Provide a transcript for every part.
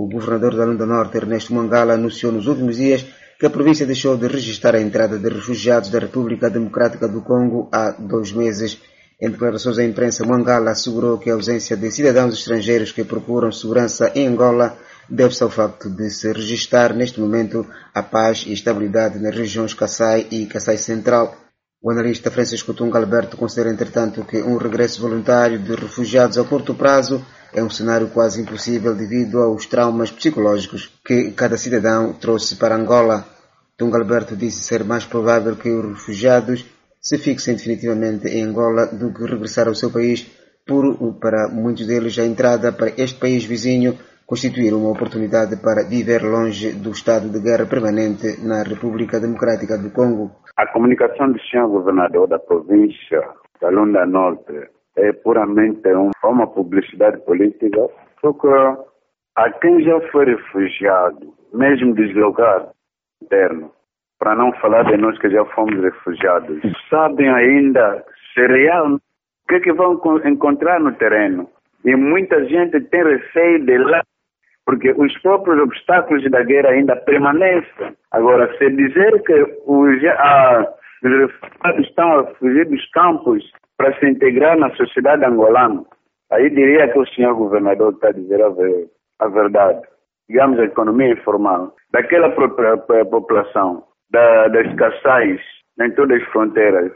O governador da Lunda Norte, Ernesto Mangala, anunciou nos últimos dias que a província deixou de registrar a entrada de refugiados da República Democrática do Congo há dois meses. Em declarações à imprensa, Mangala assegurou que a ausência de cidadãos estrangeiros que procuram segurança em Angola deve-se ao facto de se registrar neste momento a paz e estabilidade nas regiões Kassai e Kassai Central. O analista Francisco Tunga Alberto considera, entretanto, que um regresso voluntário de refugiados a curto prazo é um cenário quase impossível devido aos traumas psicológicos que cada cidadão trouxe para Angola. Tunga Alberto disse ser mais provável que os refugiados se fixem definitivamente em Angola do que regressar ao seu país, por, para muitos deles, a entrada para este país vizinho constituir uma oportunidade para viver longe do estado de guerra permanente na República Democrática do Congo. A comunicação do senhor governador da província da Lunda Norte é puramente uma publicidade política, porque a quem já foi refugiado, mesmo deslocado interno, para não falar de nós que já fomos refugiados, sabem ainda se real o que, é que vão encontrar no terreno. E muita gente tem receio de lá porque os próprios obstáculos da guerra ainda permanecem. Agora, se dizer que os, ah, os refugiados estão a fugir dos campos para se integrar na sociedade angolana, aí diria que o senhor governador está a dizer a, ver, a verdade. Digamos, a economia informal daquela população, da, das caçais em todas as fronteiras,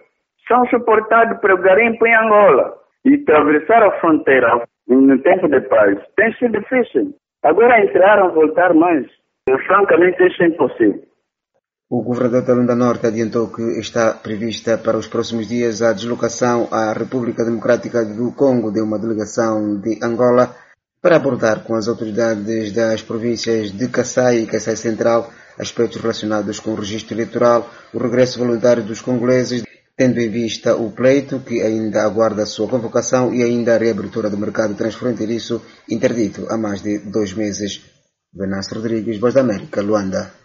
são suportados pelo garimpo em Angola. E atravessar a fronteira no tempo de paz tem sido difícil. Agora entraram, voltar mais. Francamente, isso é impossível. O governador da Lunda Norte adiantou que está prevista para os próximos dias a deslocação à República Democrática do Congo de uma delegação de Angola para abordar com as autoridades das províncias de Kassai e Kassai Central aspectos relacionados com o registro eleitoral, o regresso voluntário dos congoleses, tendo em vista o pleito que ainda aguarda a sua convocação e ainda a reabertura do mercado transfronteiriço interdito há mais de dois meses. Venâncio Rodrigues, Voz da América, Luanda.